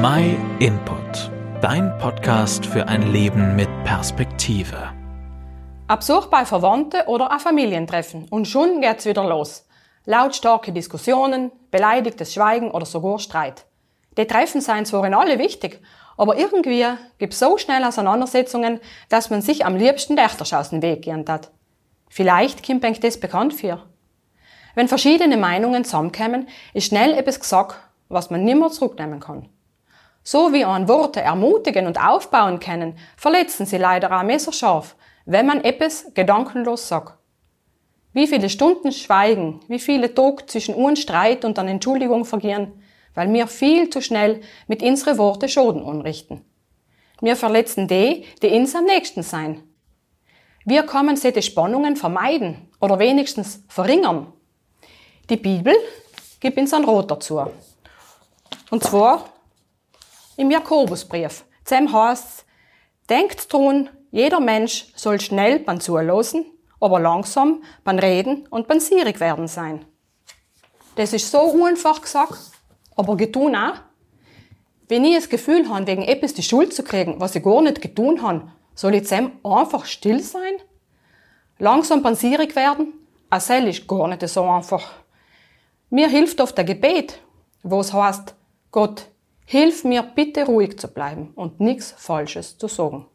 My Input, dein Podcast für ein Leben mit Perspektive. Ab Besuch bei Verwandten oder ein Familientreffen und schon geht's wieder los. Lautstarke Diskussionen, beleidigtes Schweigen oder sogar Streit. Die Treffen seien zwar in alle wichtig, aber irgendwie gibt's so schnell Auseinandersetzungen, dass man sich am liebsten Dächters aus dem Weg gehen hat. Vielleicht kommt euch das bekannt für. Wenn verschiedene Meinungen zusammenkommen, ist schnell etwas gesagt, was man nimmer zurücknehmen kann. So wie an Worte ermutigen und aufbauen können, verletzen sie leider auch messerscharf, wenn man etwas gedankenlos sagt. Wie viele Stunden Schweigen, wie viele Tage zwischen uns Streit und an Entschuldigung vergehen, weil wir viel zu schnell mit unsere Worte Schaden anrichten. Wir verletzen die, die uns am nächsten sein. Wir können solche Spannungen vermeiden oder wenigstens verringern. Die Bibel gibt uns ein Rot dazu. Und zwar im Jakobusbrief. Zem heißt, denkt dran, jeder Mensch soll schnell beim Zuhören, aber langsam beim Reden und beim Sierig werden sein. Das ist so einfach gesagt, aber getun auch. Wenn ich das Gefühl habe, wegen etwas die Schuld zu kriegen, was ich gar nicht getun habe, soll ich zem einfach still sein? Langsam beim Sierig werden? Auch das ist gar nicht so einfach. Mir hilft oft der Gebet, wo es heißt, Gott, Hilf mir bitte ruhig zu bleiben und nichts Falsches zu sagen.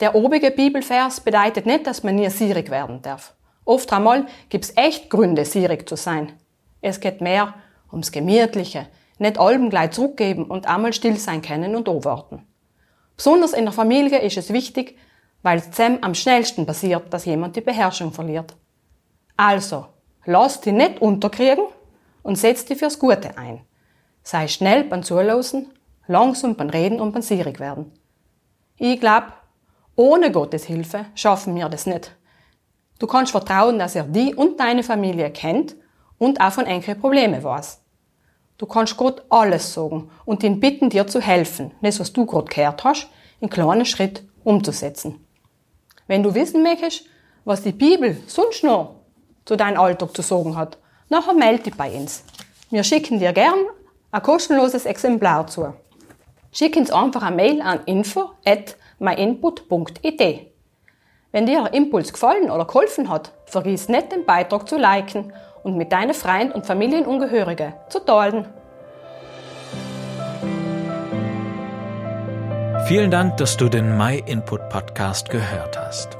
Der obige Bibelvers bedeutet nicht, dass man nie sierig werden darf. Oft einmal gibt's echt Gründe, sierig zu sein. Es geht mehr ums Gemütliche, nicht allem gleich zurückgeben und einmal still sein können und anwarten. Besonders in der Familie ist es wichtig, weil es am schnellsten passiert, dass jemand die Beherrschung verliert. Also, lass dich nicht unterkriegen und setz dich fürs Gute ein. Sei schnell beim Zuhören, langsam beim Reden und beim Sierig werden. Ich glaub, ohne Gottes Hilfe schaffen wir das nicht. Du kannst vertrauen, dass er die und deine Familie kennt und auch von enkel Probleme weiß. Du kannst Gott alles sagen und ihn bitten, dir zu helfen, das, was du gerade gehört hast, in kleinen Schritt umzusetzen. Wenn du wissen möchtest, was die Bibel sonst noch zu deinem Alltag zu sagen hat, nachher melde dich bei uns. Wir schicken dir gern ein kostenloses Exemplar zu. Schick uns einfach eine Mail an info@myinput.it. Wenn dir der Impuls gefallen oder geholfen hat, vergiss nicht, den Beitrag zu liken und mit deinen Freunden und Familienangehörigen zu teilen. Vielen Dank, dass du den My Input Podcast gehört hast.